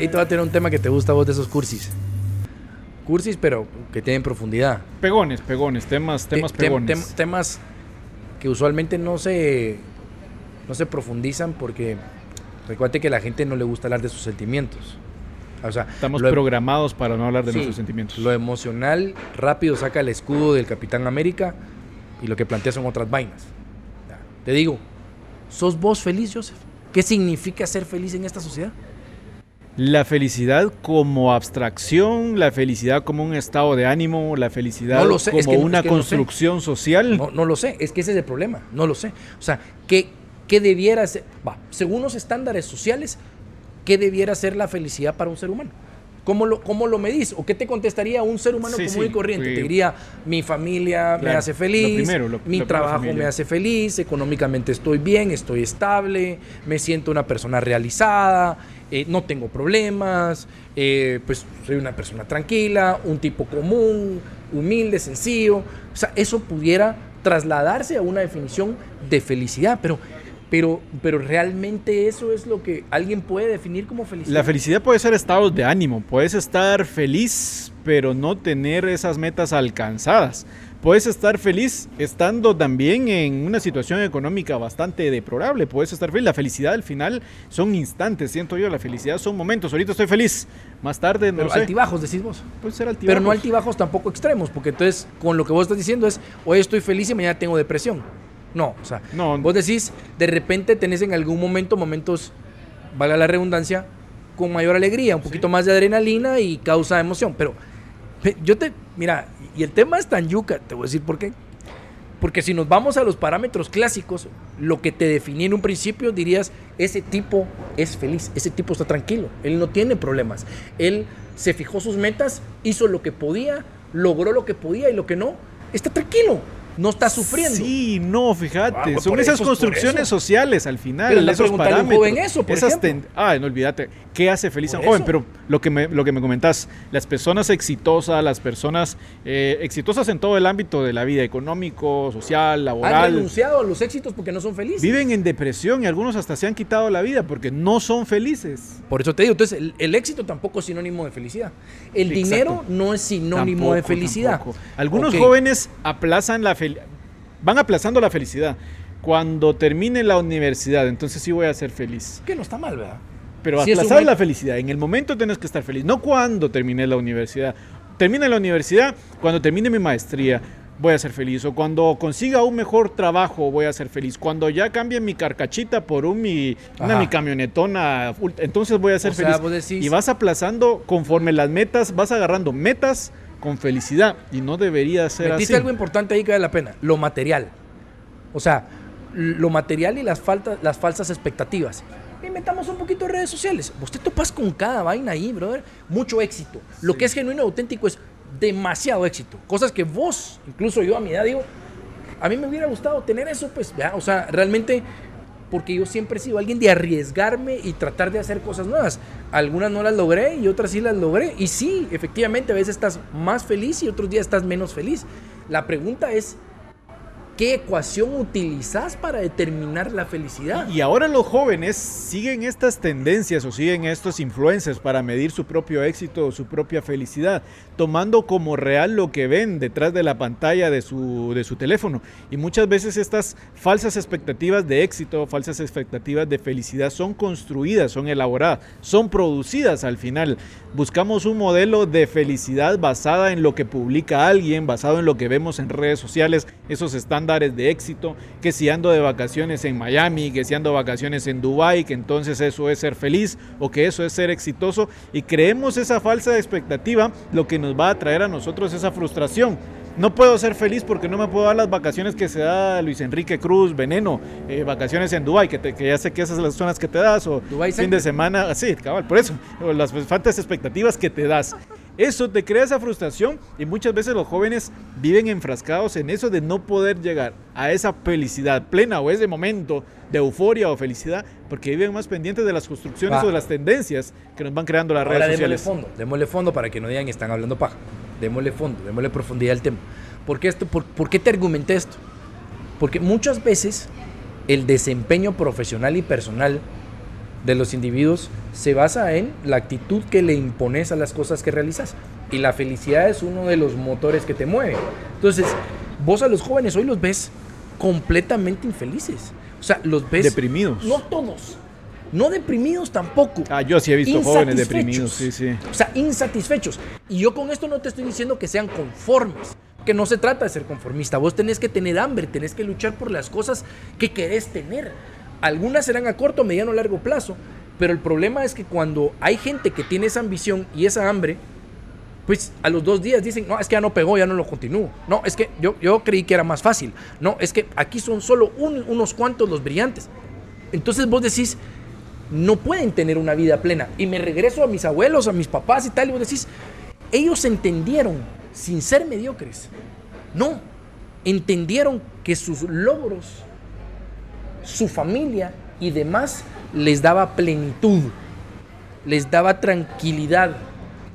ahí te va a tener un tema que te gusta a vos de esos cursis. Cursis, pero que tienen profundidad. Pegones, pegones, temas, temas Te- tem- pegones. tem- temas que usualmente no se, no se profundizan porque recuerde que a la gente no le gusta hablar de sus sentimientos. O sea, Estamos lo- programados para no hablar de Sí, nuestros sentimientos. Lo emocional rápido saca el escudo del Capitán América y lo que plantea son otras vainas. Te digo, ¿sos vos feliz, Joseph? ¿Qué significa ser feliz en esta sociedad? La felicidad como abstracción, la felicidad como un estado de ánimo, la felicidad No lo sé, como es que no- una es que no sé. construcción social. No, no lo sé, es que ese es el problema, no lo sé. O sea, ¿qué, qué debiera ser? Según los estándares sociales, ¿qué debiera ser la felicidad para un ser humano? ¿Cómo lo, cómo lo medís? ¿O qué te contestaría un ser humano Sí, común sí, y corriente? Te diría, mi familia me hace lo feliz, primero, lo- mi trabajo me hace feliz, económicamente estoy bien, estoy estable, me siento una persona realizada, eh, no tengo problemas, eh, pues soy una persona tranquila, un tipo común, humilde, sencillo. O sea, eso pudiera trasladarse a una definición de felicidad, pero, pero, pero realmente eso es lo que alguien puede definir como felicidad. La felicidad puede ser estados de ánimo. Puedes estar feliz, pero no tener esas metas alcanzadas. Puedes estar feliz estando también en una situación económica bastante deplorable. Puedes estar feliz. La felicidad al final son instantes, siento yo. La felicidad son momentos. Ahorita estoy feliz. Más tarde, no pero sé. altibajos, decís vos. Puede ser altibajos. Pero no altibajos tampoco extremos, porque entonces con lo que vos estás diciendo es, hoy estoy feliz y mañana tengo depresión. No, o sea, No. vos decís, de repente tenés en algún momento momentos, valga la redundancia, con mayor alegría, un poquito más de adrenalina y causa emoción. Pero pe- yo te, mira, y el tema es tan yuca, te voy a decir por qué. Porque si nos vamos a los parámetros clásicos, lo que te definía en un principio dirías, ese tipo es feliz, ese tipo está tranquilo, él no tiene problemas, él se fijó sus metas, hizo lo que podía, logró lo que podía y lo que no, está tranquilo, no está sufriendo. Sí, no, fíjate. Ah, son esas eso, construcciones eso. sociales al final. Pero esos preguntarle a un parámetros. joven eso, por esas ejemplo. ten- Ah, no olvídate. ¿Qué hace feliz a un joven? eso. Pero lo que me, lo que me comentás, las personas exitosas, las personas eh, exitosas en todo el ámbito de la vida, económico, social, Han laboral, renunciado a los éxitos porque no son felices. viven en depresión y algunos hasta se han quitado la vida porque no son felices. Por eso te digo, entonces el, el éxito tampoco es sinónimo de felicidad. El Exacto. dinero no es sinónimo de felicidad. tampoco. Algunos jóvenes aplazan la van aplazando la felicidad. Cuando termine la universidad, entonces sí voy a ser feliz. Que no está mal, ¿verdad? Pero Sí, aplazar la felicidad. En el momento tienes que estar feliz. No cuando termine la universidad. Termina la universidad, cuando termine mi maestría, voy a ser feliz. O cuando consiga un mejor trabajo, voy a ser feliz. Cuando ya cambie mi carcachita por un mi, una mi camionetona, entonces voy a ser O sea, feliz. vos decís- Y vas aplazando conforme las metas, vas agarrando metas con felicidad. Y no debería ser Metiste así. algo importante ahí que vale la pena, lo material. O sea, lo material y las, faltas, las falsas expectativas. Inventamos un poquito de redes sociales. Vos te topas con cada vaina ahí, brother. Mucho éxito. Lo que es genuino y auténtico es demasiado éxito. Cosas que vos, incluso yo a mi edad digo, a mí me hubiera gustado tener eso, pues, ya, o sea, realmente, porque yo siempre he sido alguien de arriesgarme y tratar de hacer cosas nuevas. Algunas no las logré y otras sí las logré. Y sí, efectivamente, a veces estás más feliz y otros días estás menos feliz. La pregunta es, ¿qué ecuación utilizas para determinar la felicidad? Y ahora los jóvenes siguen estas tendencias o siguen estos influencers para medir su propio éxito o su propia felicidad, tomando como real lo que ven detrás de la pantalla de su, de su teléfono. Y muchas veces estas falsas expectativas de éxito, falsas expectativas de felicidad son construidas, son elaboradas, son producidas al final. Buscamos un modelo de felicidad basada en lo que publica alguien, basado en lo que vemos en redes sociales, esos estándares de éxito, que si ando de vacaciones en Miami, que si ando de vacaciones en Dubai, que entonces eso es ser feliz o que eso es ser exitoso y creemos esa falsa expectativa, lo que nos va a traer a nosotros esa frustración. No puedo ser feliz porque no me puedo dar las vacaciones que se da Luis Enrique Cruz, Veneno, eh, vacaciones en Dubai, que, te- que ya sé que esas son las zonas que te das, o Dubái fin de semana, sí, cabal, por eso, o las faltas expectativas que te das. Eso te crea esa frustración y muchas veces los jóvenes viven enfrascados en eso de no poder llegar a esa felicidad plena o ese momento de euforia o felicidad porque viven más pendientes de las construcciones Va. o de las tendencias que nos van creando las Ahora redes démosle sociales. fondo, démosle fondo para que no digan que están hablando paja. Démosle fondo, démosle profundidad al tema. ¿Por qué, esto, por, por qué te argumenté esto? Porque muchas veces el desempeño profesional y personal de los individuos se basa en la actitud que le impones a las cosas que realizas. Y la felicidad es uno de los motores que te mueve. Entonces, vos a los jóvenes hoy los ves completamente infelices. O sea, los ves... Deprimidos. No todos. No deprimidos tampoco. Ah, yo sí he visto jóvenes deprimidos, sí, sí. O sea, insatisfechos. Y yo con esto no te estoy diciendo que sean conformes. Que no se trata de ser conformista. Vos tenés que tener hambre, tenés que luchar por las cosas que querés tener. Algunas serán a corto, mediano, largo plazo. Pero el problema es que cuando hay gente que tiene esa ambición y esa hambre, pues a los dos días dicen, no, es que ya no pegó, ya no lo continúo. No, es que yo, yo creí que era más fácil. No, es que aquí son solo unos cuantos los brillantes. Entonces vos decís, no pueden tener una vida plena. Y me regreso a mis abuelos, a mis papás y tal, y vos decís, ellos entendieron, sin ser mediocres, no, entendieron que sus logros, su familia y demás les daba plenitud, les daba tranquilidad,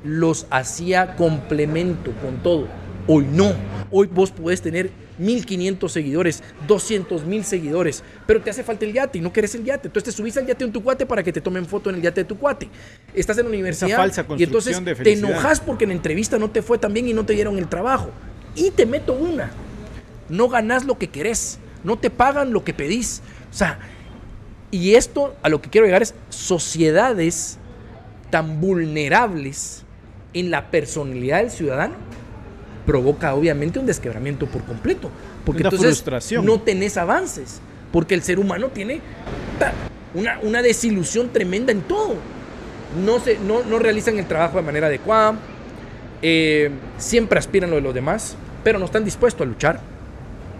los hacía complemento con todo. Hoy no, hoy vos podés tener 1500 seguidores, 200 mil seguidores, pero te hace falta el yate y no querés el yate. Entonces te subís al yate en tu cuate para que te tomen foto en el yate de tu cuate. Estás en la universidad y entonces te enojas porque en la entrevista no te fue tan bien y no te dieron el trabajo. Y te meto una. No ganás lo que querés, no te pagan lo que pedís. O sea, y esto a lo que quiero llegar es sociedades tan vulnerables en la personalidad del ciudadano provoca obviamente un desquebramiento por completo. Porque entonces no tenés avances. Porque el ser humano tiene una, una desilusión tremenda en todo. No, se, no, no realizan el trabajo de manera adecuada. Eh, siempre aspiran lo de los demás, pero no están dispuestos a luchar.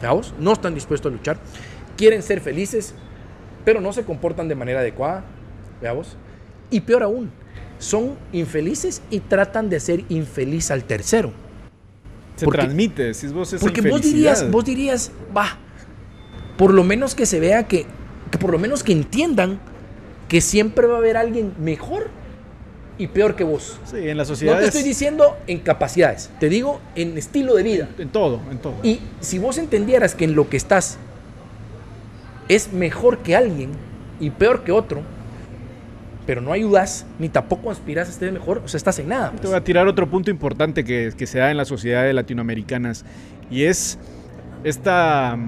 ¿Veamos? No están dispuestos a luchar. Quieren ser felices, pero no se comportan de manera adecuada. Veamos. Y peor aún, son infelices y tratan de hacer infeliz al tercero. Se transmite, si vos esa Porque vos dirías, vos dirías, va, por lo menos que se vea que, que por lo menos que entiendan que siempre va a haber alguien mejor y peor que vos. Sí, en la sociedad. No te estoy diciendo en capacidades, te digo en estilo de vida. En, todo, en todo. Y si vos entendieras que en lo que estás es mejor que alguien y peor que otro, pero no ayudas ni tampoco aspiras a estar mejor, o sea, estás en nada. Te pues. voy a tirar otro punto importante que, que se da en las sociedades latinoamericanas y es esta,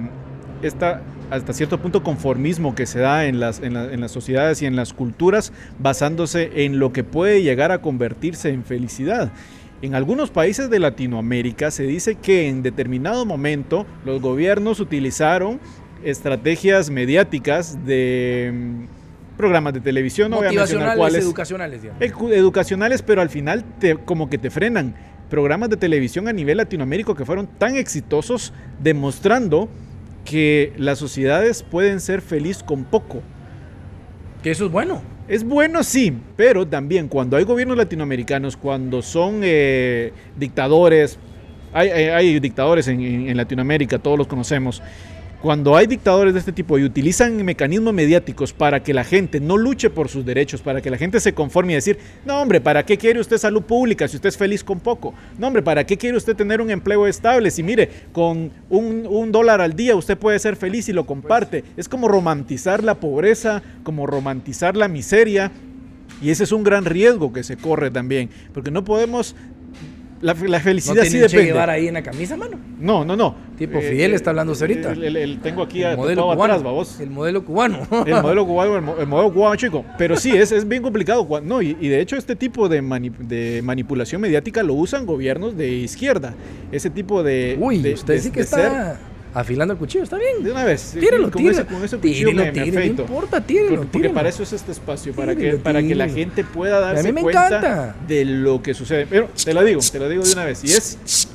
esta hasta cierto punto conformismo que se da en las, en, en, las sociedades y en las culturas basándose en lo que puede llegar a convertirse en felicidad. En algunos países de Latinoamérica se dice que en determinado momento los gobiernos utilizaron estrategias mediáticas de programas de televisión, no cuáles. educacionales. Educacionales, pero al final te, como que te frenan. Programas de televisión a nivel latinoamérico que fueron tan exitosos demostrando que las sociedades pueden ser felices con poco. Que eso es bueno. Es bueno, sí, pero también cuando hay gobiernos latinoamericanos, cuando son eh, dictadores, hay, dictadores en Latinoamérica, todos los conocemos, cuando hay dictadores de este tipo y utilizan mecanismos mediáticos para que la gente no luche por sus derechos, para que la gente se conforme y decir, no hombre, ¿para qué quiere usted salud pública si usted es feliz con poco? No hombre, ¿para qué quiere usted tener un empleo estable si mire, con un, dólar al día usted puede ser feliz y lo comparte? Es como romantizar la pobreza, como romantizar la miseria. Y ese es un gran riesgo que se corre también, porque no podemos la, felicidad ¿No sí depende. llevar ahí en la camisa, mano? No, no, no. Tipo Fidel está hablando ahorita. El, tengo aquí el modelo cubano, atrás, El modelo cubano. el modelo cubano, el, modelo cubano, chico. Pero sí, es, es bien complicado. No, y, de hecho este tipo de, de, manipulación mediática lo usan gobiernos de izquierda. Ese tipo de... Uy, usted sí que está afilando el cuchillo, está bien. De una vez. Tírelo, con tírelo. Ese, con ese cuchillo me, me No importa, tírelo, porque, para eso es este espacio, para que, para que la gente pueda darse cuenta de lo que sucede. Pero te lo digo, te lo digo de una vez. Y es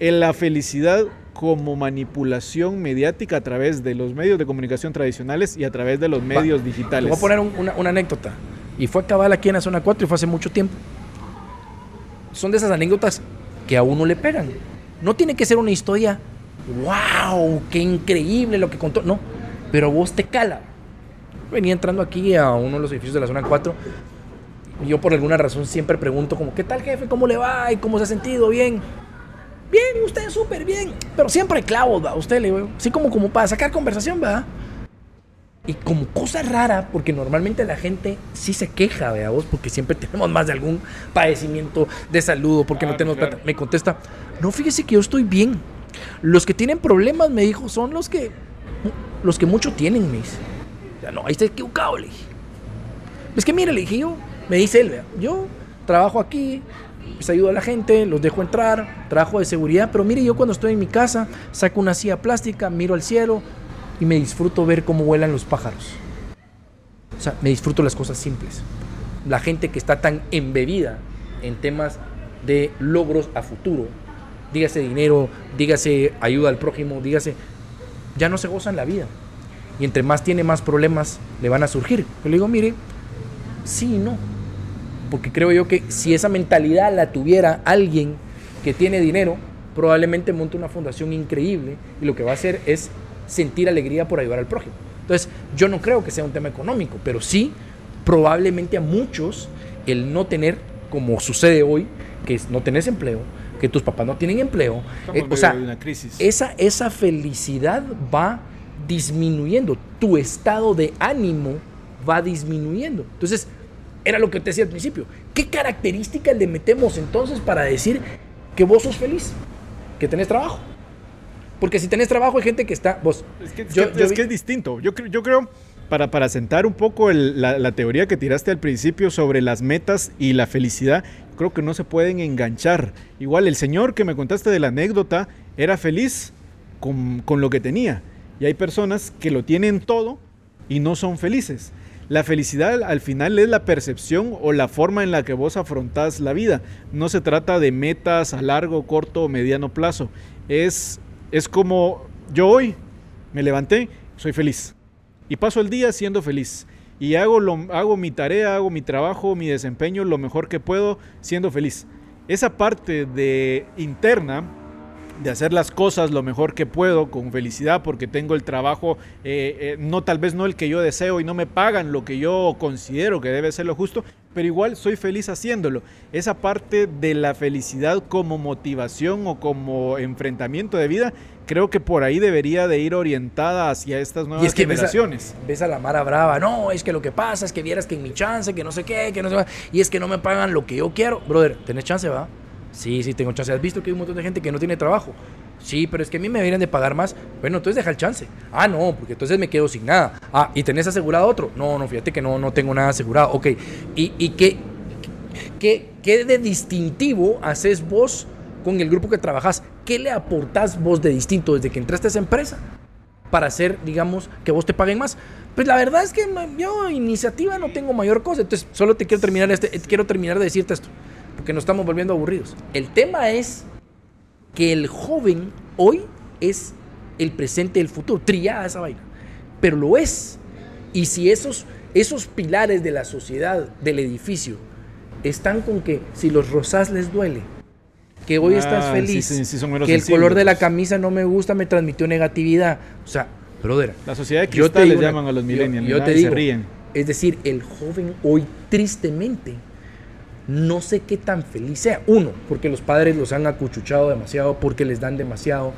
en la felicidad como manipulación mediática a través de los medios de comunicación tradicionales y a través de los medios digitales. Voy a poner una, una anécdota. Y fue a cabal aquí en la zona 4 y fue hace mucho tiempo. Son de esas anécdotas que a uno le pegan. No tiene que ser una historia wow, qué increíble lo que contó. No, pero vos te cala. Venía entrando aquí a uno de los edificios de la zona 4 y yo por alguna razón siempre pregunto como, ¿qué tal jefe? ¿Cómo le va? ¿Y cómo se ha sentido? Bien. Bien, usted súper bien. Pero siempre clavos, ¿va? Usted le así como, como para sacar conversación, ¿va? Y como cosa rara, porque normalmente la gente sí se queja, vea vos, porque siempre tenemos más de algún padecimiento de salud porque no tenemos plata. Me contesta, no, fíjese que yo estoy bien. Los que tienen problemas, me dijo, son los que, los que mucho tienen, me dice. Ya no, ahí está equivocado, le dije. Es que mire, le dije yo, me dice él, yo trabajo aquí, pues ayudo a la gente, los dejo entrar, trabajo de seguridad, pero mire, yo cuando estoy en mi casa, saco una silla plástica, miro al cielo y me disfruto ver cómo vuelan los pájaros. O sea, me disfruto las cosas simples. La gente que está tan embebida en temas de logros a futuro, dígase dinero, dígase ayuda al prójimo, dígase, ya no se gozan la vida. Y entre más tiene, más problemas le van a surgir. Yo le digo, mire, sí y no porque creo yo que si esa mentalidad la tuviera alguien que tiene dinero, probablemente monte una fundación increíble y lo que va a hacer es sentir alegría por ayudar al prójimo. Entonces, yo no creo que sea un tema económico, pero sí, probablemente a muchos el no tener, como sucede hoy, que no tenés empleo, que tus papás no tienen empleo, eh, o sea, Esa, esa felicidad va disminuyendo, tu estado de ánimo va disminuyendo. Entonces, era lo que te decía al principio. ¿Qué características le metemos entonces para decir que vos sos feliz? Que tenés trabajo. Porque si tenés trabajo hay gente que está... Vos, es que es, distinto. Yo, yo creo, para, para sentar un poco la, la, teoría que tiraste al principio sobre las metas y la felicidad, creo que no se pueden enganchar. Igual el señor que me contaste de la anécdota era feliz con, con lo que tenía. Y hay personas que lo tienen todo y no son felices. La felicidad al final es la percepción o la forma en la que vos afrontás la vida. No se trata de metas a largo, corto o mediano plazo. Es, es como yo hoy me levanté, soy feliz. Y paso el día siendo feliz. Y hago, lo, hago mi tarea, hago mi trabajo, mi desempeño lo mejor que puedo siendo feliz. Esa parte de interna de hacer las cosas lo mejor que puedo con felicidad porque tengo el trabajo, eh, eh, no tal vez no el que yo deseo y no me pagan lo que yo considero que debe ser lo justo, pero igual soy feliz haciéndolo. Esa parte de la felicidad como motivación o como enfrentamiento de vida, creo que por ahí debería de ir orientada hacia estas nuevas y generaciones. Ves a, la Mara Brava, no, es que lo que pasa es que vieras que en mi chance, que no sé qué, que no sé y es que no me pagan lo que yo quiero. Brother, tenés chance, va Sí, sí, tengo chance. ¿Has visto que hay un montón de gente que no tiene trabajo? Sí, pero es que a mí me deberían de pagar más. Bueno, entonces deja el chance. Ah, no, porque entonces me quedo sin nada. Ah, ¿y tenés asegurado otro? No, no, fíjate que no, no tengo nada asegurado. Ok, ¿y, y qué, qué, qué de distintivo haces vos con el grupo que trabajas? ¿Qué le aportás vos de distinto desde que entraste a esa empresa para hacer, digamos, que vos te paguen más? Pues la verdad es que yo iniciativa no tengo mayor cosa. Entonces, solo te quiero terminar, este, quiero terminar de decirte esto porque nos estamos volviendo aburridos. El tema es que el joven hoy es el presente del futuro, triada esa vaina, pero lo es. Y si esos, esos pilares de la sociedad, del edificio, están con que si los rosas les duele, que hoy estás ah, feliz, que el color de la camisa no me gusta, me transmitió negatividad. O sea, brother. La sociedad de cristal les llaman a los millennials. Yo, te digo, se ríen. Es decir, el joven hoy tristemente no sé qué tan feliz sea. Uno, porque los padres los han acuchuchado demasiado, porque les dan demasiado,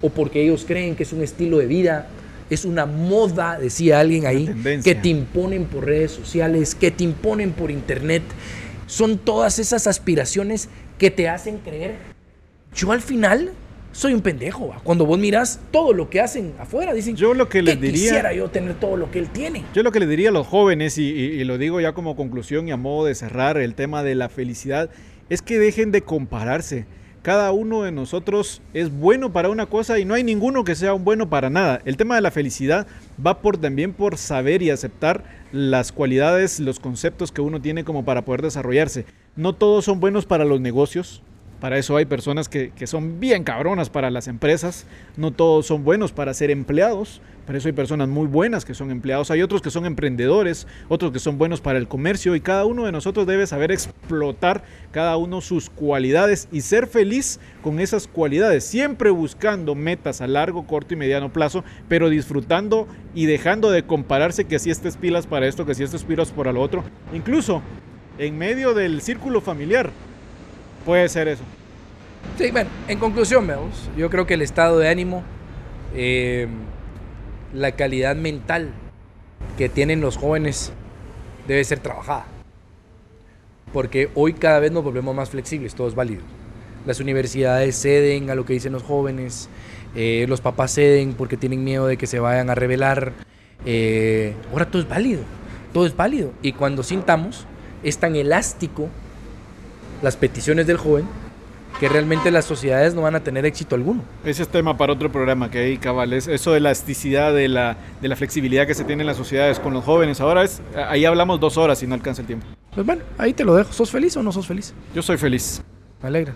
o porque ellos creen que es un estilo de vida, es una moda, decía alguien ahí, que te imponen por redes sociales, que te imponen por internet. Son todas esas aspiraciones que te hacen creer. Yo al final soy un pendejo. Cuando vos miras todo lo que hacen afuera, dicen, yo lo que les diría, quisiera yo tener todo lo que él tiene. Yo lo que le diría a los jóvenes, y, lo digo ya como conclusión y a modo de cerrar el tema de la felicidad, es que dejen de compararse. Cada uno de nosotros es bueno para una cosa y no hay ninguno que sea un bueno para nada. El tema de la felicidad va por también por saber y aceptar las cualidades, los conceptos que uno tiene como para poder desarrollarse. No todos son buenos para los negocios, para eso hay personas que, son bien cabronas para las empresas. No todos son buenos para ser empleados. Para eso hay personas muy buenas que son empleados. Hay otros que son emprendedores, otros que son buenos para el comercio. Y cada uno de nosotros debe saber explotar cada uno sus cualidades y ser feliz con esas cualidades. Siempre buscando metas a largo, corto y mediano plazo, pero disfrutando y dejando de compararse que si estés pilas para esto, que si estés pilas para lo otro. Incluso en medio del círculo familiar Puede ser eso. Sí, bueno, en conclusión, veamos, yo creo que el estado de ánimo, eh, la calidad mental que tienen los jóvenes debe ser trabajada. Porque hoy cada vez nos volvemos más flexibles, todo es válido. Las universidades ceden a lo que dicen los jóvenes, eh, los papás ceden porque tienen miedo de que se vayan a rebelar. Eh, ahora todo es válido, todo es válido. Y cuando sintamos, es tan elástico las peticiones del joven que realmente las sociedades no van a tener éxito alguno. Ese es tema para otro programa que hay, cabal, es eso de la elasticidad, de la, de la flexibilidad que se tiene en las sociedades con los jóvenes. Ahora es, ahí hablamos dos horas y no alcanza el tiempo. Pues bueno, ahí te lo dejo. ¿Sos feliz o no sos feliz? Yo soy feliz. Me alegra.